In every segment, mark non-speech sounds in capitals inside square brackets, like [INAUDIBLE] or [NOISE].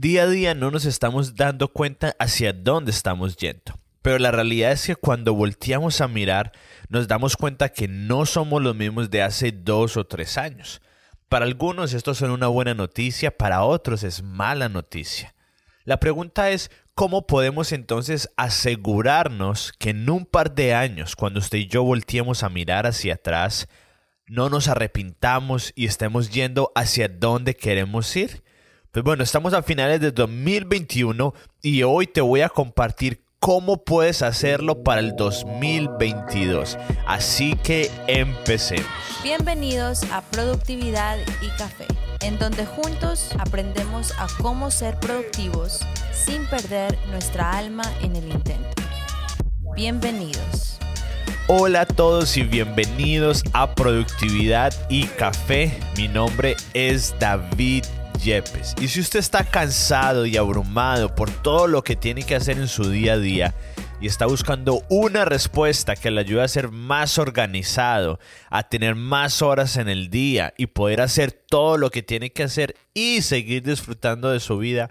Día a día no nos estamos dando cuenta hacia dónde estamos yendo. Pero la realidad es que cuando volteamos a mirar, nos damos cuenta que no somos los mismos de hace dos o tres años. Para algunos esto es una buena noticia, para otros es mala noticia. La pregunta es, ¿cómo podemos entonces asegurarnos que en un par de años, cuando usted y yo volteemos a mirar hacia atrás, no nos arrepintamos y estemos yendo hacia dónde queremos ir? Pues bueno, estamos a finales de 2021 y hoy te voy a compartir cómo puedes hacerlo para el 2022. Así que empecemos. Bienvenidos a Productividad y Café, en donde juntos aprendemos a cómo ser productivos sin perder nuestra alma en el intento. Bienvenidos. Hola a todos y bienvenidos a Productividad y Café. Mi nombre es David Y si usted está cansado y abrumado por todo lo que tiene que hacer en su día a día y está buscando una respuesta que le ayude a ser más organizado, a tener más horas en el día y poder hacer todo lo que tiene que hacer y seguir disfrutando de su vida,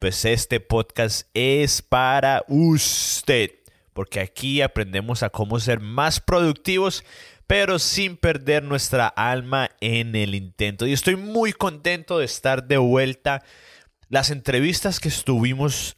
pues este podcast es para usted. Porque aquí aprendemos a cómo ser más productivos pero sin perder nuestra alma en el intento. Y estoy muy contento de estar de vuelta. Las entrevistas que estuvimos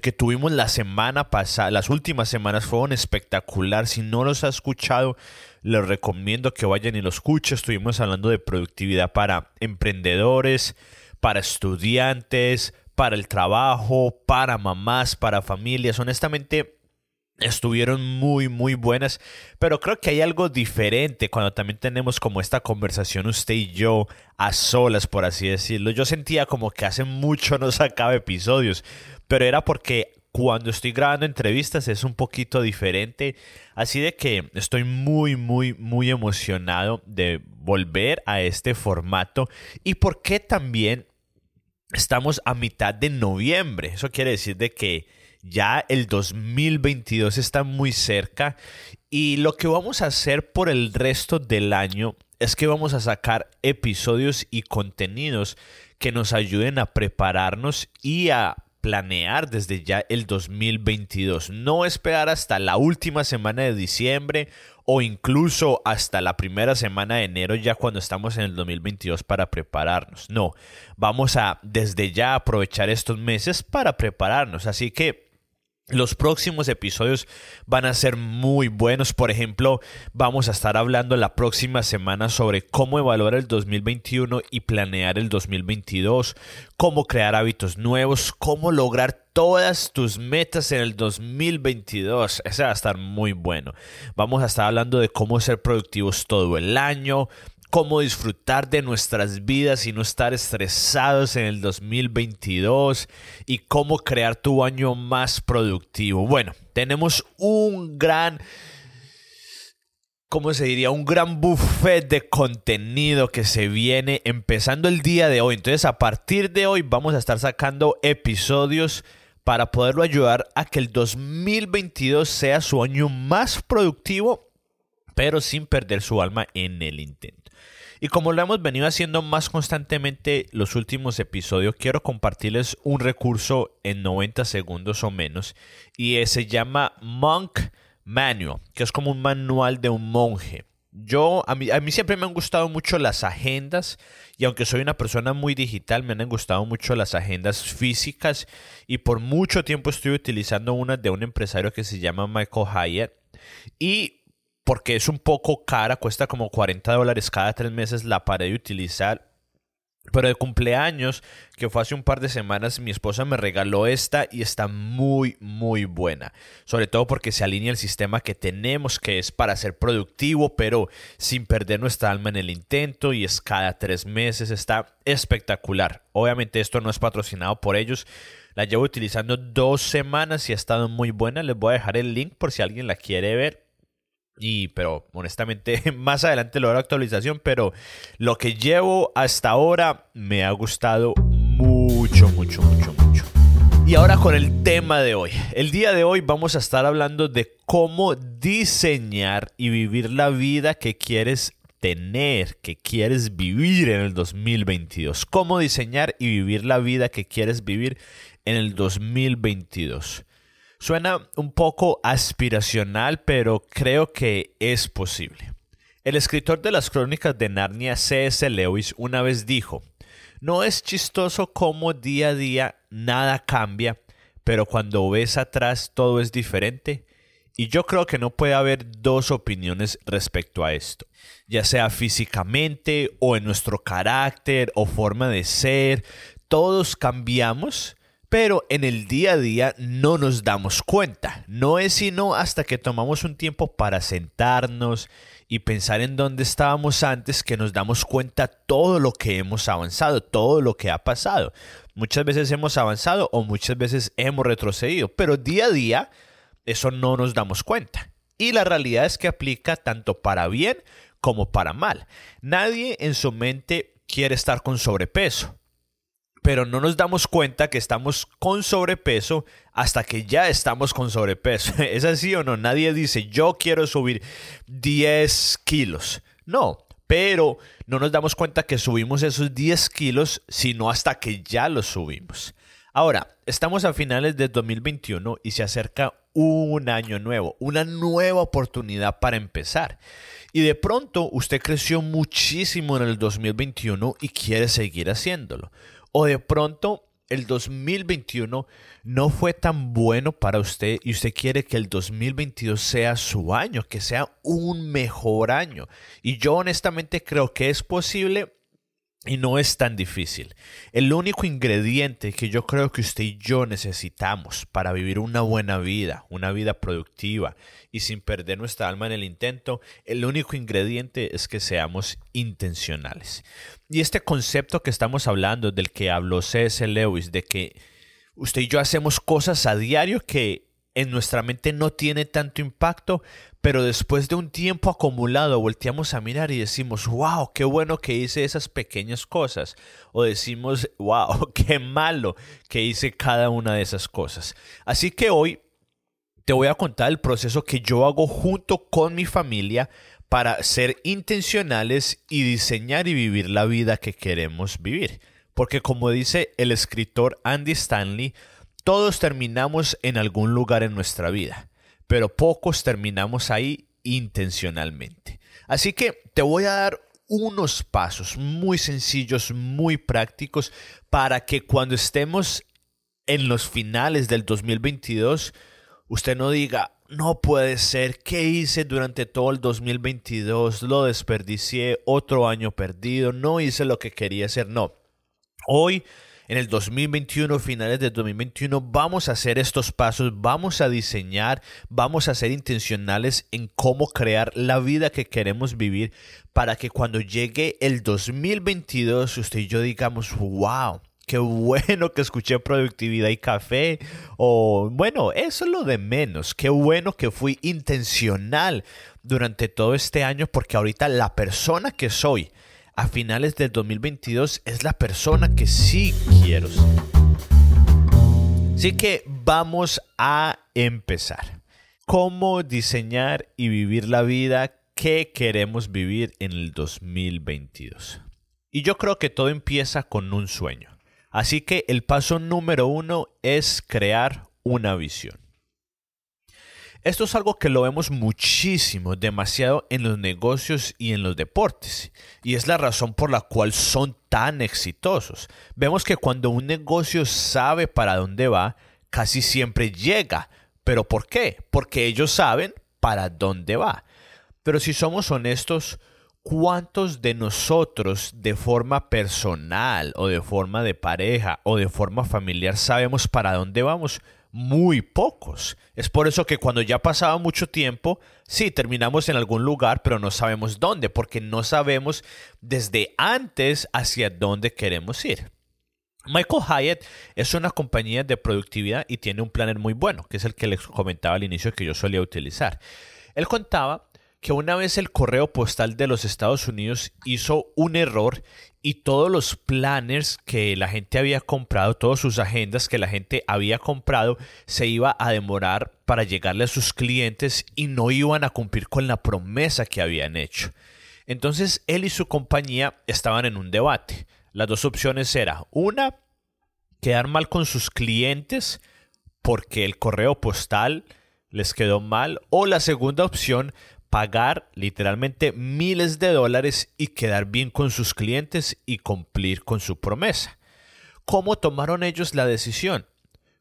que tuvimos la semana pasada, las últimas semanas fueron espectacular. Si no los ha escuchado, les recomiendo que vayan y los escuchen. Estuvimos hablando de productividad para emprendedores, para estudiantes, para el trabajo, para mamás, para familias. Honestamente, estuvieron muy muy buenas, pero creo que hay algo diferente cuando también tenemos como esta conversación usted y yo a solas, por así decirlo. Yo sentía como que hace mucho no sacaba episodios, pero era porque cuando estoy grabando entrevistas es un poquito diferente, así de que estoy muy muy muy emocionado de volver a este formato y porque también estamos a mitad de noviembre. Eso quiere decir de que ya el 2022 está muy cerca y lo que vamos a hacer por el resto del año es que vamos a sacar episodios y contenidos que nos ayuden a prepararnos y a planear desde ya el 2022. No esperar hasta la última semana de diciembre o incluso hasta la primera semana de enero ya cuando estamos en el 2022 para prepararnos. No, vamos a desde ya aprovechar estos meses para prepararnos. Así que los próximos episodios van a ser muy buenos. Por ejemplo, vamos a estar hablando la próxima semana sobre cómo evaluar el 2021 y planear el 2022, cómo crear hábitos nuevos, cómo lograr todas tus metas en el 2022. Ese va a estar muy bueno. Vamos a estar hablando de cómo ser productivos todo el año, cómo disfrutar de nuestras vidas y no estar estresados en el 2022 y cómo crear tu año más productivo. Bueno, tenemos un gran... ¿cómo se diría? Un gran buffet de contenido que se viene empezando el día de hoy. Entonces, a partir de hoy vamos a estar sacando episodios para poderlo ayudar a que el 2022 sea su año más productivo, pero sin perder su alma en el intento. Y como lo hemos venido haciendo más constantemente los últimos episodios, quiero compartirles un recurso en 90 segundos o menos y se llama Monk Manual, que es como un manual de un monje. Yo, a mí, a mí siempre me han gustado mucho las agendas y aunque soy una persona muy digital, me han gustado mucho las agendas físicas y por mucho tiempo estuve utilizando una de un empresario que se llama Michael Hyatt y porque es un poco cara, cuesta como 40 dólares cada tres meses, la paré de utilizar. Pero de cumpleaños, que fue hace un par de semanas, mi esposa me regaló esta y está muy, muy buena. Sobre todo porque se alinea el sistema que tenemos, que es para ser productivo, pero sin perder nuestra alma en el intento y es cada tres meses. Está espectacular. Obviamente esto no es patrocinado por ellos. La llevo utilizando dos semanas y ha estado muy buena. Les voy a dejar el link por si alguien la quiere ver. Y, pero honestamente, [LAUGHS] más adelante lo haré actualización, pero lo que llevo hasta ahora me ha gustado mucho, mucho, mucho, mucho. Y ahora con el tema de hoy. El día de hoy vamos a estar hablando de cómo diseñar y vivir la vida que quieres tener que quieres vivir en el 2022. Cómo diseñar y vivir la vida que quieres vivir en el 2022. Suena un poco aspiracional, pero creo que es posible. El escritor de las crónicas de Narnia, C.S. Lewis, una vez dijo, no es chistoso cómo día a día nada cambia, pero cuando ves atrás todo es diferente. Y yo creo que no puede haber dos opiniones respecto a esto, ya sea físicamente o en nuestro carácter o forma de ser, todos cambiamos, pero en el día a día no nos damos cuenta. No es sino hasta que tomamos un tiempo para sentarnos y pensar en dónde estábamos antes que nos damos cuenta todo lo que hemos avanzado, todo lo que ha pasado. Muchas veces hemos avanzado o muchas veces hemos retrocedido, pero día a día eso no nos damos cuenta. Y la realidad es que aplica tanto para bien como para mal. Nadie en su mente quiere estar con sobrepeso pero no nos damos cuenta que estamos con sobrepeso hasta que ya estamos con sobrepeso. [LAUGHS] ¿Es así o no? Nadie dice, yo quiero subir 10 kilos. No, pero no nos damos cuenta que subimos esos 10 kilos, sino hasta que ya los subimos. Ahora, estamos a finales de 2021 y se acerca un año nuevo, una nueva oportunidad para empezar. Y de pronto usted creció muchísimo en el 2021 y quiere seguir haciéndolo. O de pronto el 2021 no fue tan bueno para usted y usted quiere que el 2022 sea su año, que sea un mejor año. Y yo honestamente creo que es posible y no es tan difícil. El único ingrediente que yo creo que usted y yo necesitamos para vivir una buena vida, una vida productiva y sin perder nuestra alma en el intento, el único ingrediente es que seamos intencionales. Y este concepto que estamos hablando, del que habló C.S. Lewis, de que usted y yo hacemos cosas a diario que en nuestra mente no tiene tanto impacto, pero después de un tiempo acumulado volteamos a mirar y decimos, wow, qué bueno que hice esas pequeñas cosas. O decimos, wow, [LAUGHS] qué malo que hice cada una de esas cosas. Así que hoy te voy a contar el proceso que yo hago junto con mi familia para ser intencionales y diseñar y vivir la vida que queremos vivir. Porque como dice el escritor Andy Stanley, todos terminamos en algún lugar en nuestra vida, pero pocos terminamos ahí intencionalmente. Así que te voy a dar unos pasos muy sencillos, muy prácticos, para que cuando estemos en los finales del 2022, usted no diga, no puede ser, ¿qué hice durante todo el 2022? Lo desperdicié, otro año perdido, no hice lo que quería hacer, no. Hoy en el 2021, finales de 2021, vamos a hacer estos pasos, vamos a diseñar, vamos a ser intencionales en cómo crear la vida que queremos vivir para que cuando llegue el 2022 usted y yo digamos, wow. Qué bueno que escuché productividad y café. O bueno, eso es lo de menos. Qué bueno que fui intencional durante todo este año porque ahorita la persona que soy, a finales del 2022 es la persona que sí quiero ser. Así que vamos a empezar. ¿Cómo diseñar y vivir la vida que queremos vivir en el 2022? Y yo creo que todo empieza con un sueño. Así que el paso número uno es crear una visión. Esto es algo que lo vemos muchísimo, demasiado en los negocios y en los deportes, y es la razón por la cual son tan exitosos. Vemos que cuando un negocio sabe para dónde va, casi siempre llega. ¿Pero por qué? Porque ellos saben para dónde va. Pero si somos honestos, ¿cuántos de nosotros de forma personal o de forma de pareja o de forma familiar sabemos para dónde vamos? Muy pocos. Es por eso que cuando ya pasaba mucho tiempo, sí, terminamos en algún lugar, pero no sabemos dónde, porque no sabemos desde antes hacia dónde queremos ir. Michael Hyatt es una compañía de productividad y tiene un planner muy bueno, que es el que les comentaba al inicio que yo solía utilizar. Él contaba que una vez el correo postal de los Estados Unidos hizo un error y todos los planners que la gente había comprado, todas sus agendas que la gente había comprado, se iba a demorar para llegarle a sus clientes y no iban a cumplir con la promesa que habían hecho. Entonces él y su compañía estaban en un debate. Las dos opciones eran, una, quedar mal con sus clientes porque el correo postal les quedó mal, o la segunda opción, pagar literalmente miles de dólares y quedar bien con sus clientes y cumplir con su promesa. ¿Cómo tomaron ellos la decisión?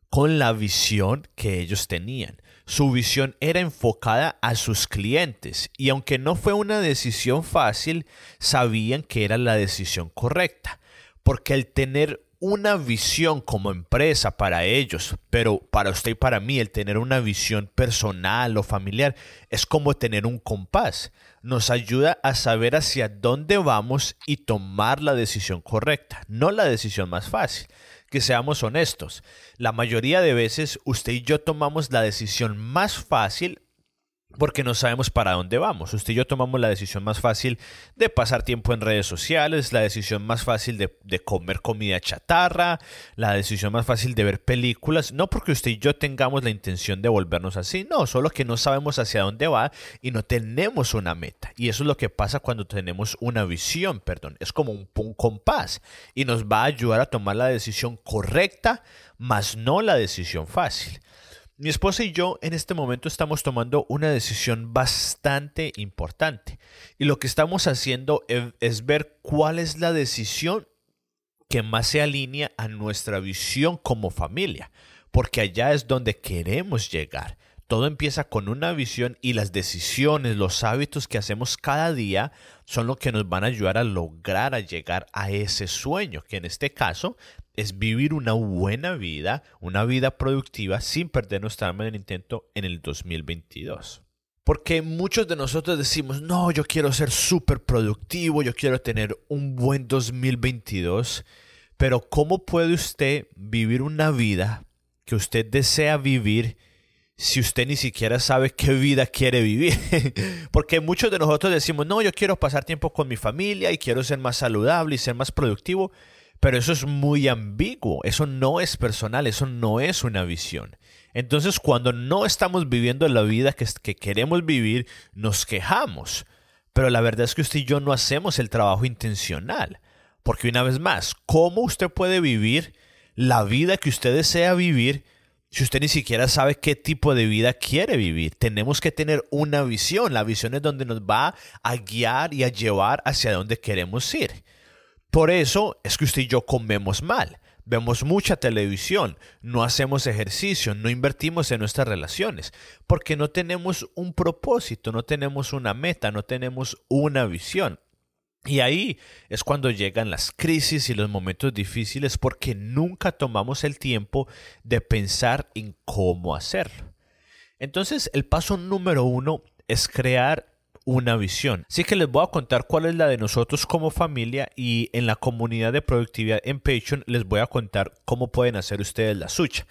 Con la visión que ellos tenían. Su visión era enfocada a sus clientes y aunque no fue una decisión fácil, sabían que era la decisión correcta. Porque el tener una visión como empresa para ellos, pero para usted y para mí el tener una visión personal o familiar es como tener un compás. Nos ayuda a saber hacia dónde vamos y tomar la decisión correcta, no la decisión más fácil. Que seamos honestos, la mayoría de veces usted y yo tomamos la decisión más fácil porque no sabemos para dónde vamos. Usted y yo tomamos la decisión más fácil de pasar tiempo en redes sociales, la decisión más fácil de, comer comida chatarra, la decisión más fácil de ver películas, no porque usted y yo tengamos la intención de volvernos así, no, solo que no sabemos hacia dónde va y no tenemos una meta. Y eso es lo que pasa cuando tenemos una visión, perdón, es como un, un compás y nos va a ayudar a tomar la decisión correcta, más no la decisión fácil. Mi esposa y yo en este momento estamos tomando una decisión bastante importante y lo que estamos haciendo es ver cuál es la decisión que más se alinea a nuestra visión como familia, porque allá es donde queremos llegar. Todo empieza con una visión y las decisiones, los hábitos que hacemos cada día son lo que nos van a ayudar a lograr a llegar a ese sueño, que en este caso es vivir una buena vida, una vida productiva sin perder nuestra alma en el intento en el 2022. Porque muchos de nosotros decimos, no, yo quiero ser súper productivo, yo quiero tener un buen 2022, pero ¿cómo puede usted vivir una vida que usted desea vivir si usted ni siquiera sabe qué vida quiere vivir. [LAUGHS] Porque muchos de nosotros decimos, no, yo quiero pasar tiempo con mi familia y quiero ser más saludable y ser más productivo, pero eso es muy ambiguo, eso no es personal, eso no es una visión. Entonces cuando no estamos viviendo la vida que, que queremos vivir, nos quejamos. Pero la verdad es que usted y yo no hacemos el trabajo intencional. Porque una vez más, ¿cómo usted puede vivir la vida que usted desea vivir si usted ni siquiera sabe qué tipo de vida quiere vivir. Tenemos que tener una visión. La visión es donde nos va a guiar y a llevar hacia donde queremos ir. Por eso es que usted y yo comemos mal. Vemos mucha televisión, no hacemos ejercicio, no invertimos en nuestras relaciones, porque no tenemos un propósito, no tenemos una meta, no tenemos una visión. Y ahí es cuando llegan las crisis y los momentos difíciles porque nunca tomamos el tiempo de pensar en cómo hacerlo. Entonces el paso número uno es crear una visión. Así que les voy a contar cuál es la de nosotros como familia y en la comunidad de productividad en Patreon les voy a contar cómo pueden hacer ustedes la suya.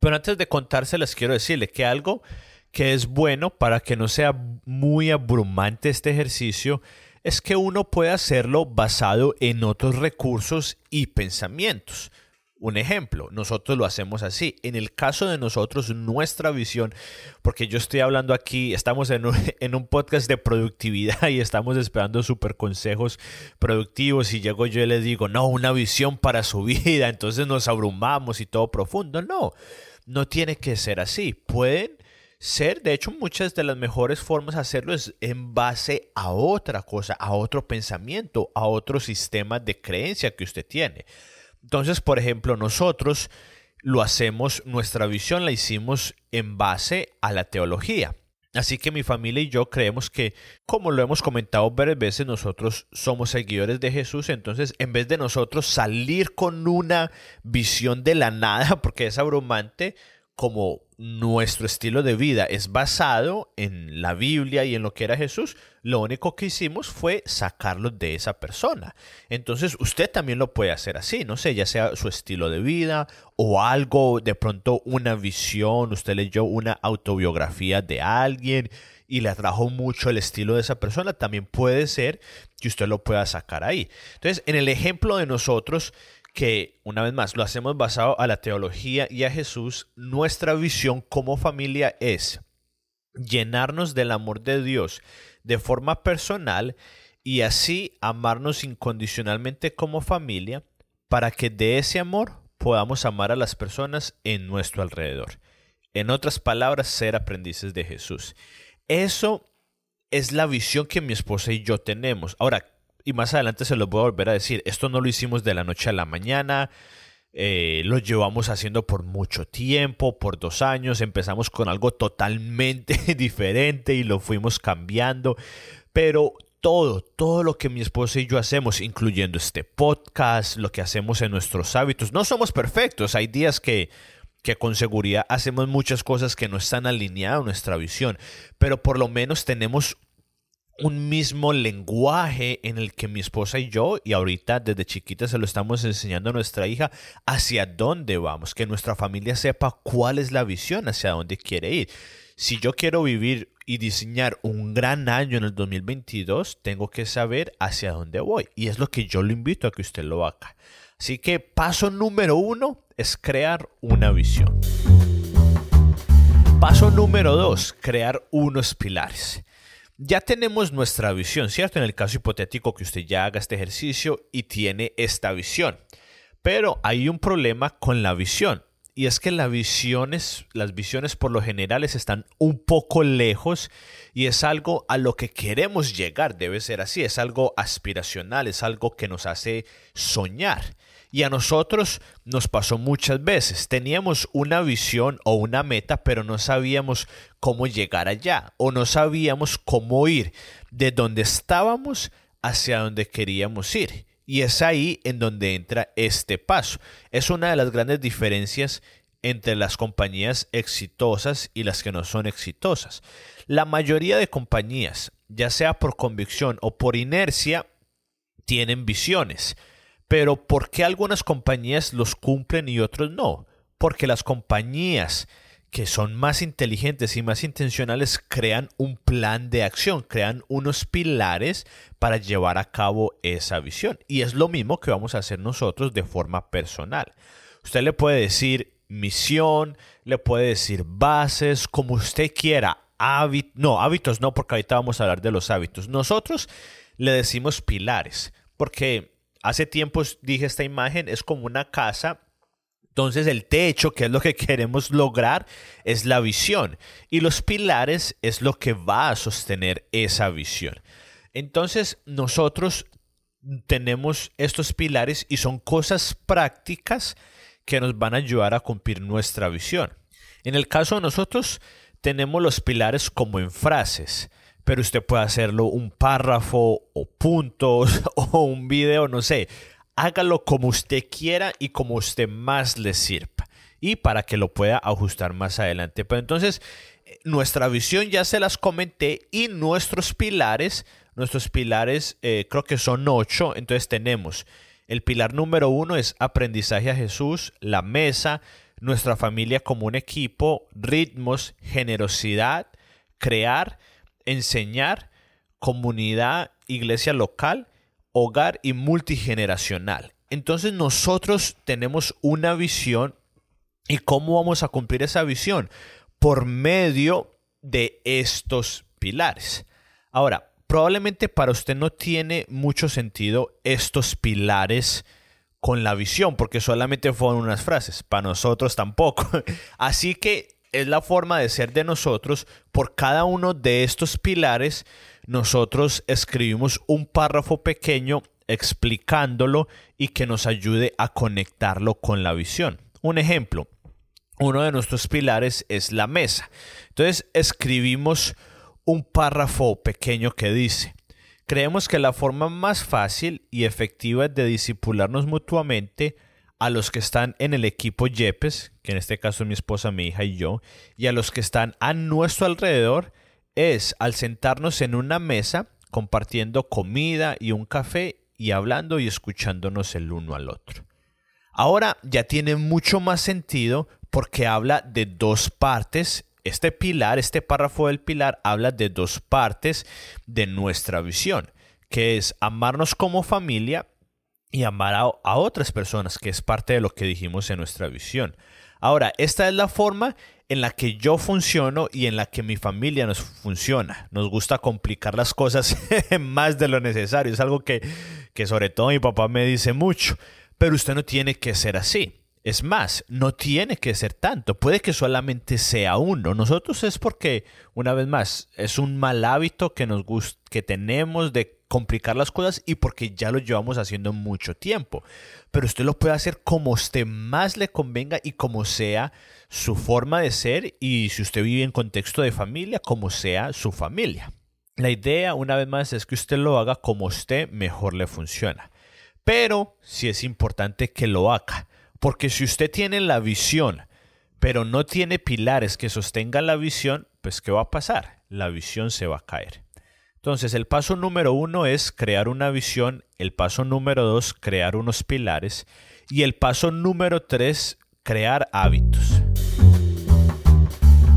Pero antes de contárselas quiero decirle que algo que es bueno para que no sea muy abrumante este ejercicio es que uno puede hacerlo basado en otros recursos y pensamientos. Un ejemplo, nosotros lo hacemos así. En el caso de nosotros, nuestra visión, porque yo estoy hablando aquí, estamos en un, [LAUGHS] podcast de productividad y estamos esperando super consejos productivos y llego yo y les digo, no, una visión para su [LAUGHS] vida, entonces nos abrumamos y todo profundo. No, no tiene que ser así. Pueden ser, de hecho, muchas de las mejores formas de hacerlo es en base a otra cosa, a otro pensamiento, a otro sistema de creencia que usted tiene. Entonces, por ejemplo, nosotros lo hacemos, nuestra visión la hicimos en base a la teología. Así que mi familia y yo creemos que, como lo hemos comentado varias veces, nosotros somos seguidores de Jesús. Entonces, en vez de nosotros salir con una visión de la nada, [LAUGHS] porque es abrumante, como nuestro estilo de vida es basado en la Biblia y en lo que era Jesús, lo único que hicimos fue sacarlo de esa persona. Entonces usted también lo puede hacer así, no sé, ya sea su estilo de vida o algo, de pronto una visión, usted leyó una autobiografía de alguien y le atrajo mucho el estilo de esa persona, también puede ser que usted lo pueda sacar ahí. Entonces, en el ejemplo de nosotros, que, una vez más, lo hacemos basado a la teología y a Jesús, nuestra visión como familia es llenarnos del amor de Dios de forma personal y así amarnos incondicionalmente como familia para que de ese amor podamos amar a las personas en nuestro alrededor. En otras palabras, ser aprendices de Jesús. Eso es la visión que mi esposa y yo tenemos. Ahora, y más adelante se lo voy a volver a decir, esto no lo hicimos de la noche a la mañana, eh, lo llevamos haciendo por mucho tiempo, por dos años, empezamos con algo totalmente [LAUGHS] diferente y lo fuimos cambiando, pero todo, todo lo que mi esposa y yo hacemos, incluyendo este podcast, lo que hacemos en nuestros hábitos, no somos perfectos, hay días que que con seguridad hacemos muchas cosas que no están alineadas a nuestra visión, pero por lo menos tenemos un mismo lenguaje en el que mi esposa y yo, y ahorita desde chiquita se lo estamos enseñando a nuestra hija, hacia dónde vamos, que nuestra familia sepa cuál es la visión, hacia dónde quiere ir. Si yo quiero vivir y diseñar un gran año en el 2022, tengo que saber hacia dónde voy. Y es lo que yo lo invito a que usted lo haga. Así que paso número uno es crear una visión. Paso número dos, crear unos pilares ya tenemos nuestra visión, ¿cierto? En el caso hipotético que usted ya haga este ejercicio y tiene esta visión. Pero hay un problema con la visión. Y es que las visiones, las visiones por lo general están un poco lejos y es algo a lo que queremos llegar, debe ser así, es algo aspiracional, es algo que nos hace soñar. Y a nosotros nos pasó muchas veces. Teníamos una visión o una meta, pero no sabíamos cómo llegar allá o no sabíamos cómo ir de donde estábamos hacia donde queríamos ir. Y es ahí en donde entra este paso. Es una de las grandes diferencias entre las compañías exitosas y las que no son exitosas. La mayoría de compañías, ya sea por convicción o por inercia, tienen visiones. Pero ¿por qué algunas compañías los cumplen y otros no? Porque las compañías que son más inteligentes y más intencionales crean un plan de acción, crean unos pilares para llevar a cabo esa visión. Y es lo mismo que vamos a hacer nosotros de forma personal. Usted le puede decir misión, le puede decir bases, como usted quiera. no, hábitos no, porque ahorita vamos a hablar de los hábitos. Nosotros le decimos pilares, porque hace tiempos dije esta imagen, es como una casa. Entonces el techo, que es lo que [LAUGHS] queremos lograr, es la visión. Y los pilares es lo que va a sostener esa visión. Entonces nosotros tenemos estos pilares y son cosas prácticas que nos van a ayudar a cumplir nuestra visión. En el caso de nosotros tenemos los pilares como en frases pero usted puede hacerlo un párrafo o puntos [LAUGHS] o un video, no sé. Hágalo como usted quiera y como usted más le sirva. Y para que lo pueda ajustar más adelante. Pero entonces, eh, nuestra visión ya se las comenté y nuestros pilares, nuestros pilares eh, creo que son ocho. Entonces tenemos el pilar número uno es aprendizaje a Jesús, la mesa, nuestra familia como un equipo, ritmos, generosidad, crear enseñar, comunidad, iglesia local, hogar y multigeneracional. Entonces nosotros tenemos una visión y cómo vamos a cumplir esa visión por medio de estos pilares. Ahora, probablemente para usted no tiene mucho sentido estos pilares con la visión, porque solamente fueron unas frases. Para nosotros tampoco. [LAUGHS] Así que es la forma de ser de nosotros. Por cada uno de estos pilares, nosotros escribimos un párrafo pequeño explicándolo y que nos ayude a conectarlo con la visión. Un ejemplo, uno de nuestros pilares es la mesa. Entonces escribimos un párrafo pequeño que dice, creemos que la forma más fácil y efectiva de disipularnos mutuamente a los que están en el equipo Yepes, que en este caso es mi esposa, mi hija y yo, y a los que están a nuestro alrededor, es al sentarnos en una mesa compartiendo comida y un café y hablando y escuchándonos el uno al otro. Ahora ya tiene mucho más sentido porque habla de dos partes. Este pilar, este párrafo del pilar, habla de dos partes de nuestra visión, que es amarnos como familia y amar a, otras personas, que es parte de lo que dijimos en nuestra visión. Ahora, esta es la forma en la que yo funciono y en la que mi familia nos funciona. Nos gusta complicar las cosas [LAUGHS] más de lo necesario. Es algo que, que sobre todo mi papá me dice mucho. Pero usted no tiene que ser así. Es más, no tiene que ser tanto, puede que solamente sea uno. Nosotros es porque, una vez más, es un mal hábito que nos que tenemos de complicar las cosas y porque ya lo llevamos haciendo mucho tiempo. Pero usted lo puede hacer como usted más le convenga y como sea su forma de ser y si usted vive en contexto de familia, como sea su familia. La idea, una vez más, es que usted lo haga como usted mejor le funciona. Pero sí es importante que lo haga porque si usted tiene la visión, pero no tiene pilares que sostengan la visión, pues ¿qué va a pasar? La visión se va a caer. Entonces, el paso número uno es crear una visión, el paso número dos, crear unos pilares y el paso número tres, crear hábitos.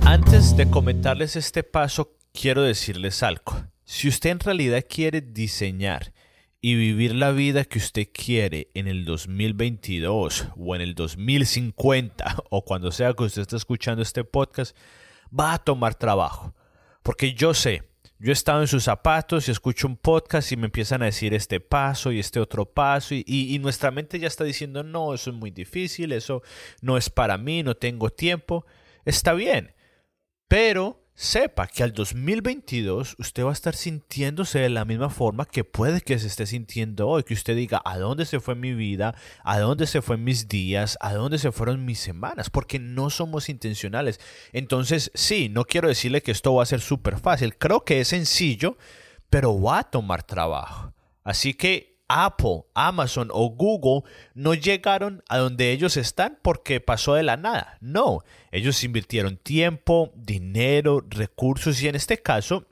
Antes de comentarles este paso, quiero decirles algo. Si usted en realidad quiere diseñar y vivir la vida que usted quiere en el 2022 o en el 2050 o cuando sea que usted esté escuchando este podcast, va a tomar trabajo. Porque yo sé, yo he estado en sus zapatos y escucho un podcast y me empiezan a decir este paso y este otro paso y, y, nuestra mente ya está diciendo, no, eso es muy difícil, eso no es para mí, no tengo tiempo. Está bien, pero sepa que al 2022 usted va a estar sintiéndose de la misma forma que puede que se esté sintiendo hoy, que usted diga, ¿a dónde se fue mi vida? ¿A dónde se fueron mis días? ¿A dónde se fueron mis semanas? Porque no somos intencionales. Entonces, sí, no quiero decirle que esto va a ser súper fácil. Creo que es sencillo, pero va a tomar trabajo. Así que Apple, Amazon o Google no llegaron a donde ellos están porque pasó de la nada. No, ellos invirtieron tiempo, dinero, recursos y en este caso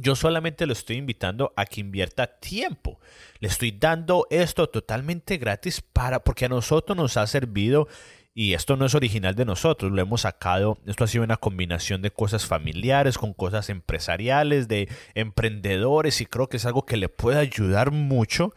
yo solamente lo estoy invitando a que invierta tiempo. Le estoy dando esto totalmente gratis para porque a nosotros nos ha servido y esto no es original de nosotros, lo hemos sacado, esto ha sido una combinación de cosas familiares con cosas empresariales, de emprendedores y creo que es algo que le puede ayudar mucho,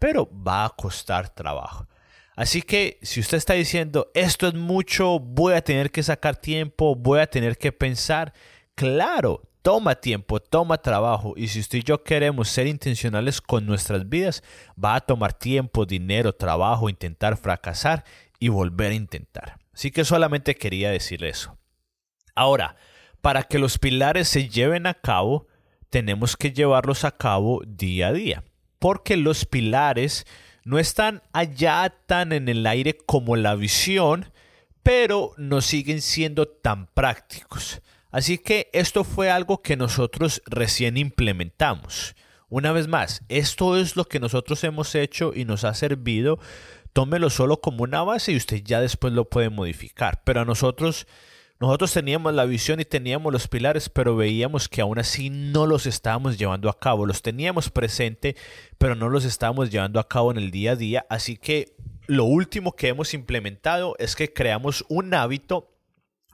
pero va a costar trabajo. Así que si usted está diciendo, esto es mucho, voy a tener que sacar tiempo, voy a tener que pensar, claro, toma tiempo, toma trabajo y si usted y yo queremos ser intencionales con nuestras vidas, va a tomar tiempo, dinero, trabajo, intentar fracasar y volver a intentar. Así que solamente quería decir eso. Ahora, para que los pilares se lleven a cabo, tenemos que llevarlos a cabo día a día, porque los pilares no están allá tan en el aire como la visión, pero no siguen siendo tan prácticos. Así que esto fue algo que nosotros recién implementamos. Una vez más, esto es lo que nosotros hemos hecho y nos ha servido tómelo solo como una base y usted ya después lo puede modificar. Pero a nosotros, nosotros teníamos la visión y teníamos los pilares, pero veíamos que aún así no los estábamos llevando a cabo. Los teníamos presente, pero no los estábamos llevando a cabo en el día a día. Así que lo último que hemos implementado es que creamos un hábito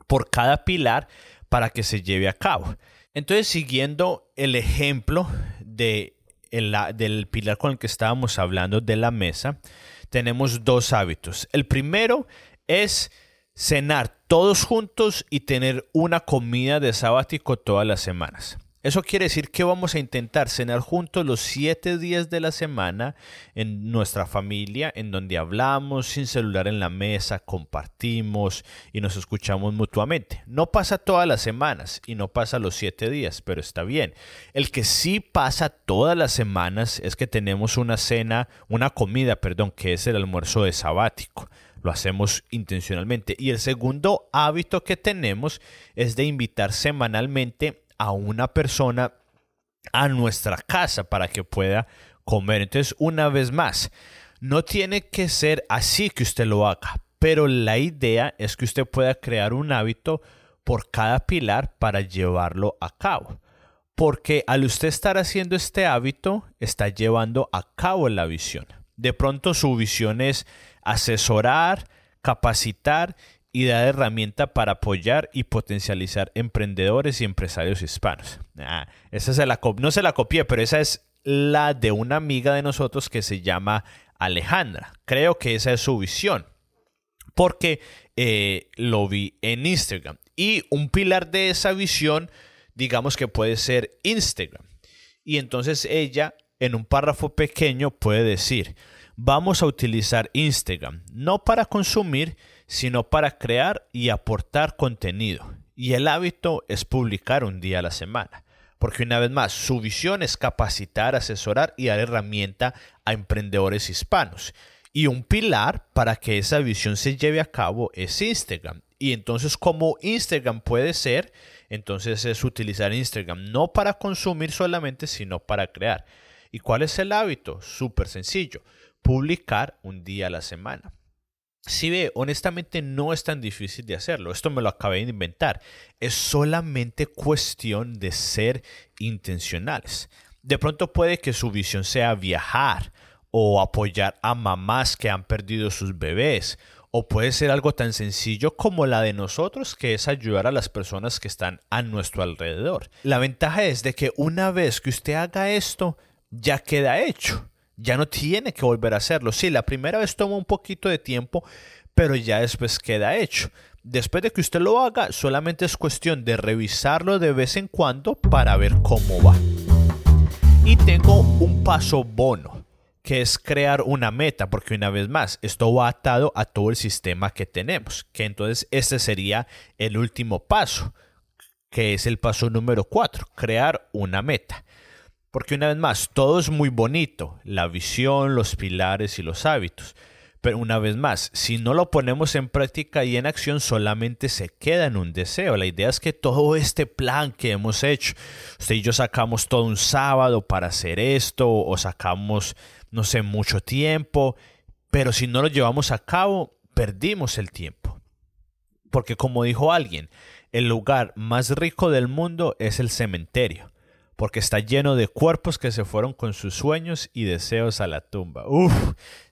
por cada pilar para que se lleve a cabo. Entonces, siguiendo el ejemplo de del pilar con el que estábamos hablando de la mesa, tenemos dos hábitos. El primero es cenar todos juntos y tener una comida de sabático todas las semanas. Eso quiere decir que vamos a intentar cenar juntos los siete días de la semana en nuestra familia, en donde hablamos sin celular en la mesa, compartimos y nos escuchamos mutuamente. No pasa todas las semanas y no pasa los siete días, pero está bien. El que sí pasa todas las semanas es que tenemos una cena, una comida, perdón, que es el almuerzo de sabático lo hacemos intencionalmente. Y el segundo hábito que tenemos es de invitar semanalmente a una persona a nuestra casa para que pueda comer. Entonces, una vez más, no tiene que ser así que usted lo haga, pero la idea es que usted pueda crear un hábito por cada pilar para llevarlo a cabo. Porque al usted estar haciendo este hábito, está llevando a cabo la visión. De pronto su visión es asesorar, capacitar y da herramienta para apoyar y potencializar emprendedores y empresarios hispanos. Ah, esa se la, no se la copié, pero esa es la de una amiga de nosotros que se llama Alejandra. Creo que esa es su visión, porque eh, lo vi en Instagram. Y un pilar de esa visión, digamos que puede ser Instagram. Y entonces ella, en un párrafo pequeño, puede decir, vamos a utilizar Instagram, no para consumir, sino para crear y aportar contenido. Y el hábito es publicar un día a la semana. Porque una vez más, su visión es capacitar, asesorar y dar herramienta a emprendedores hispanos. Y un pilar para que esa visión se lleve a cabo es Instagram. Y entonces como Instagram puede ser, entonces es utilizar Instagram no para consumir solamente, sino para crear. ¿Y cuál es el hábito? Súper sencillo. Publicar un día a la semana. Si ve, honestamente no es tan difícil de hacerlo. Esto me lo acabé de inventar. Es solamente cuestión de ser intencionales. De pronto puede que su visión sea viajar o apoyar a mamás que han perdido sus bebés, o puede ser algo tan sencillo como la de nosotros, que es ayudar a las personas que están a nuestro alrededor. La ventaja es de que una vez que usted haga esto, ya queda hecho. Ya no tiene que volver a hacerlo. Sí, la primera vez toma un poquito de tiempo, pero ya después queda hecho. Después de que usted lo haga, solamente es cuestión de revisarlo de vez en cuando para ver cómo va. Y tengo un paso bono que es crear una meta, porque una vez más, esto va atado a todo el sistema que tenemos, que entonces este sería el último paso, que es el paso número 4, crear una meta. Porque una vez más, todo es muy bonito, la visión, los pilares y los hábitos. Pero una vez más, si no lo ponemos en práctica y en acción, solamente se queda en un deseo. La idea es que todo este plan que hemos hecho, usted y yo sacamos todo un sábado para hacer esto, o sacamos no sé, mucho tiempo, pero si no lo llevamos a cabo, perdimos el tiempo. Porque como dijo alguien, el lugar más rico del mundo es el cementerio, porque está lleno de cuerpos que se fueron con sus sueños y deseos a la tumba. Uf,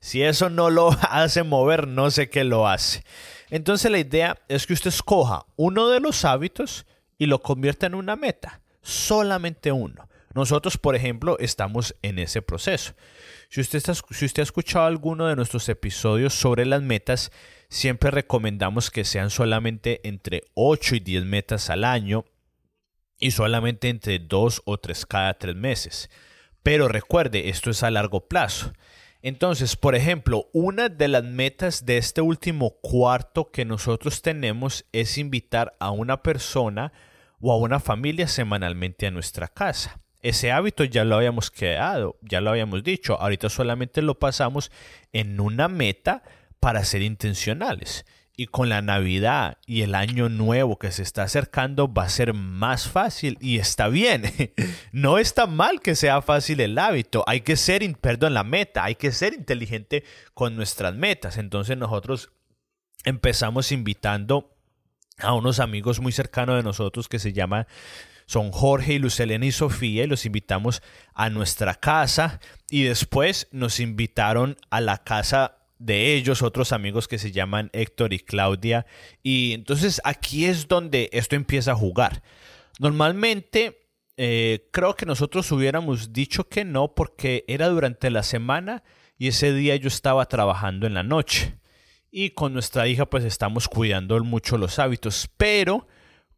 si eso no lo [LAUGHS] hace mover, no sé qué lo hace. Entonces la idea es que usted escoja uno de los hábitos y lo convierta en una meta, solamente uno. Nosotros, por ejemplo, estamos en ese proceso. Si usted, si usted ha escuchado alguno de nuestros episodios sobre las metas, siempre recomendamos que sean solamente entre 8 y 10 metas al año y solamente entre 2 o 3 cada 3 meses. Pero recuerde, esto es a largo plazo. Entonces, por ejemplo, una de las metas de este último cuarto que nosotros tenemos es invitar a una persona o a una familia semanalmente a nuestra casa. Ese hábito ya lo habíamos creado, ya lo habíamos dicho, ahorita solamente lo pasamos en una meta para ser intencionales. Y con la Navidad y el año nuevo que se está acercando va a ser más fácil y está bien. [LAUGHS] No está mal que sea fácil el hábito. Hay que ser, perdón, la meta. Hay que ser inteligente con nuestras metas. Entonces nosotros empezamos invitando a unos amigos muy cercanos de nosotros que se llaman son Jorge y Lucelena y Sofía y los invitamos a nuestra casa y después nos invitaron a la casa de ellos, otros amigos que se llaman Héctor y Claudia. Y entonces aquí es donde esto empieza a jugar. Normalmente eh, creo que nosotros hubiéramos dicho que no porque era durante la semana y ese día yo estaba trabajando en la noche. Y con nuestra hija pues estamos cuidando mucho los hábitos. Pero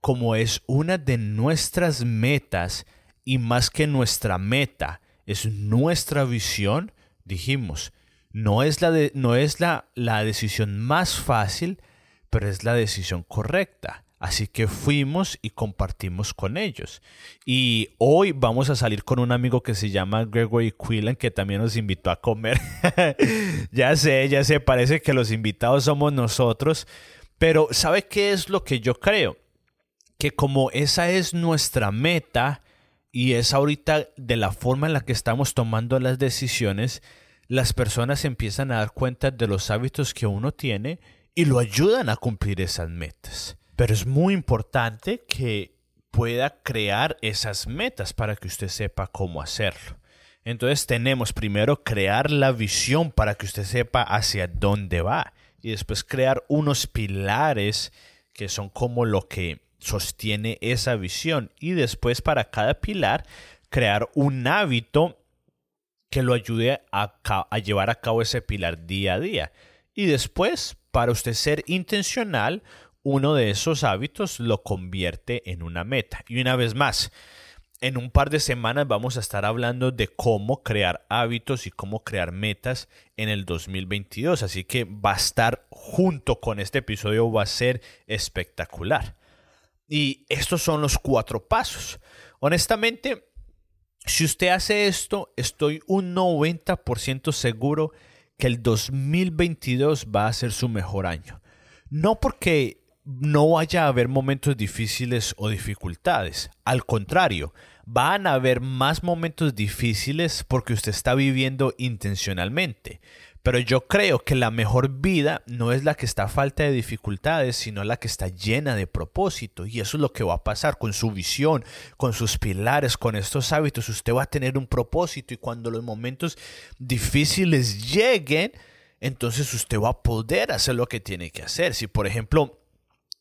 como es una de nuestras metas y más que nuestra meta, es nuestra visión, dijimos, no es la, no es la, la decisión más fácil, pero es la decisión correcta. Así que fuimos y compartimos con ellos. Y hoy vamos a salir con un amigo que se llama Gregory Quillen, que también nos invitó a comer. [LAUGHS] ya sé, ya sé, parece que los invitados somos nosotros. Pero ¿sabe qué es lo que yo creo? que como esa es nuestra meta y es ahorita de la forma en la que estamos tomando las decisiones, las personas empiezan a dar cuenta de los hábitos que uno tiene y lo ayudan a cumplir esas metas. Pero es muy importante que pueda crear esas metas para que usted sepa cómo hacerlo. Entonces tenemos primero crear la visión para que usted sepa hacia dónde va y después crear unos pilares que son como lo que sostiene esa visión y después para cada pilar crear un hábito que lo ayude a, a, llevar a cabo ese pilar día a día. Y después, para usted ser intencional, uno de esos hábitos lo convierte en una meta. Y una vez más, en un par de semanas vamos a estar hablando de cómo crear hábitos y cómo crear metas en el 2022. Así que va a estar junto con este episodio, va a ser espectacular. Y estos son los cuatro pasos. Honestamente, si usted hace esto, estoy un 90% seguro que el 2022 va a ser su mejor año. No porque no vaya a haber momentos difíciles o dificultades. Al contrario, van a haber más momentos difíciles porque usted está viviendo intencionalmente. Pero yo creo que la mejor vida no es la que está a falta de dificultades, sino la que está llena de propósito. Y eso es lo que va a pasar con su visión, con sus pilares, con estos hábitos. Usted va a tener un propósito y cuando los momentos difíciles lleguen, entonces usted va a poder hacer lo que tiene que hacer. Si por ejemplo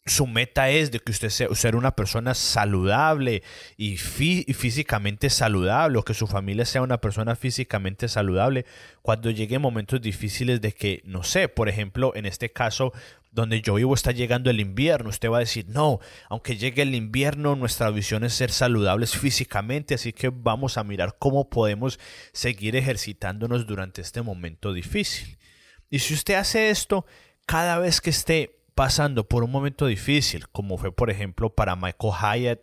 su meta es de que usted sea, una persona saludable y, físicamente saludable, o que su familia sea una persona físicamente saludable, cuando lleguen momentos difíciles de que, no sé, por ejemplo, en este caso donde yo vivo está llegando el invierno, usted va a decir, no, aunque llegue el invierno, nuestra visión es ser saludables físicamente, así que vamos a mirar cómo podemos seguir ejercitándonos durante este momento difícil. Y si usted hace esto, cada vez que esté pasando por un momento difícil, como fue por ejemplo para Michael Hyatt,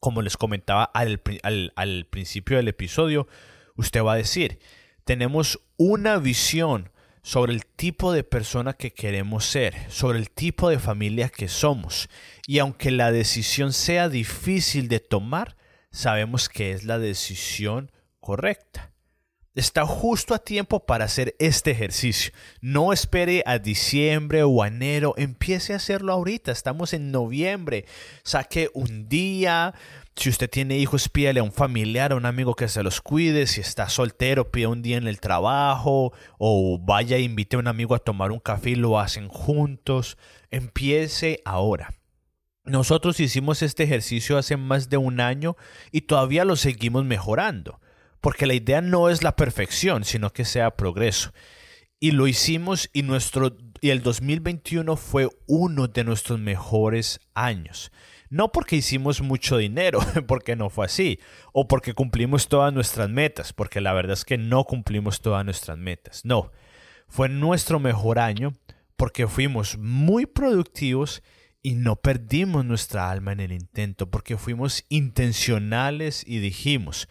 como les comentaba al, al, principio del episodio, usted va a decir, tenemos una visión sobre el tipo de persona que queremos ser, sobre el tipo de familia que somos. Y aunque la decisión sea difícil de tomar, sabemos que es la decisión correcta. Está justo a tiempo para hacer este ejercicio. No espere a diciembre o a enero. Empiece a hacerlo ahorita. Estamos en noviembre. Saque un día. Si usted tiene hijos, pídale a un familiar, a un amigo que se los cuide. Si está soltero, pida un día en el trabajo. O vaya e invite a un amigo a tomar un café y lo hacen juntos. Empiece ahora. Nosotros hicimos este ejercicio hace más de un año y todavía lo seguimos mejorando porque la idea no es la perfección, sino que sea progreso. Y lo hicimos y, nuestro, y el 2021 fue uno de nuestros mejores años. No porque hicimos mucho dinero, [LAUGHS] porque no fue así, o porque cumplimos todas nuestras metas, porque la verdad es que no cumplimos todas nuestras metas. No, fue nuestro mejor año porque fuimos muy productivos y no perdimos nuestra alma en el intento, porque fuimos intencionales y dijimos,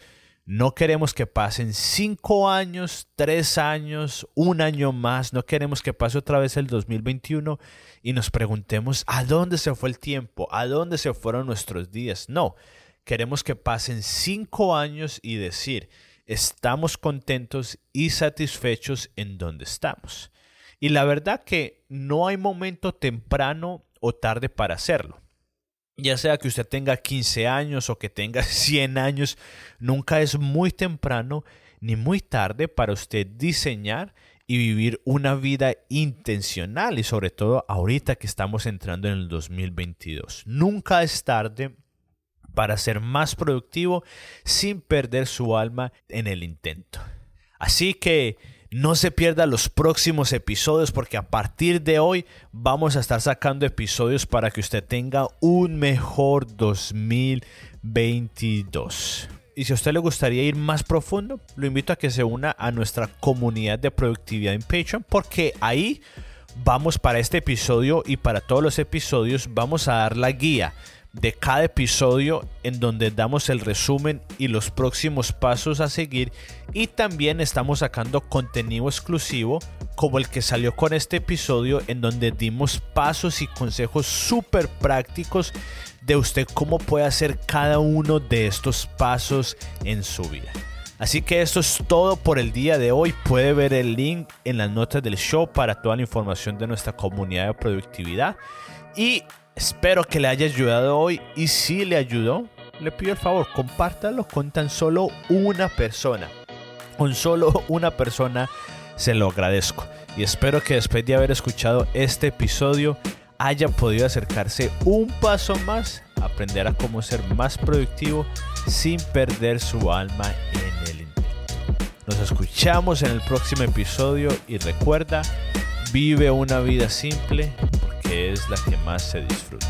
no queremos que pasen cinco años, tres años, un año más. No queremos que pase otra vez el 2021 y nos preguntemos a dónde se fue el tiempo, a dónde se fueron nuestros días. No, queremos que pasen cinco años y decir, estamos contentos y satisfechos en donde estamos. Y la verdad que no hay momento temprano o tarde para hacerlo ya sea que usted tenga 15 años o que tenga [LAUGHS] 100 años, nunca es muy temprano ni muy tarde para usted diseñar y vivir una vida intencional y sobre todo ahorita que estamos entrando en el 2022. Nunca es tarde para ser más productivo sin perder su alma en el intento. Así que no se pierda los próximos episodios porque a partir de hoy vamos a estar sacando episodios para que usted tenga un mejor 2022. Y si a usted le gustaría ir más profundo, lo invito a que se una a nuestra comunidad de productividad en Patreon porque ahí vamos para este episodio y para todos los episodios vamos a dar la guía de cada episodio en donde damos el resumen y los próximos pasos a seguir y también estamos sacando contenido exclusivo como el que salió con este episodio en donde dimos pasos y consejos súper prácticos de usted cómo puede hacer cada uno de estos pasos en su vida. Así que esto es todo por el día de hoy. Puede ver el link en las notas del show para toda la información de nuestra comunidad de productividad. Y Espero que le haya ayudado hoy y si le ayudó, le pido el favor, compártalo con tan solo una persona. Con solo una persona se lo agradezco. Y espero que después de haber escuchado este episodio haya podido acercarse un paso más aprender a cómo ser más productivo sin perder su alma en el intento. Nos escuchamos en el próximo episodio y recuerda, vive una vida simple que es la que más se disfruta.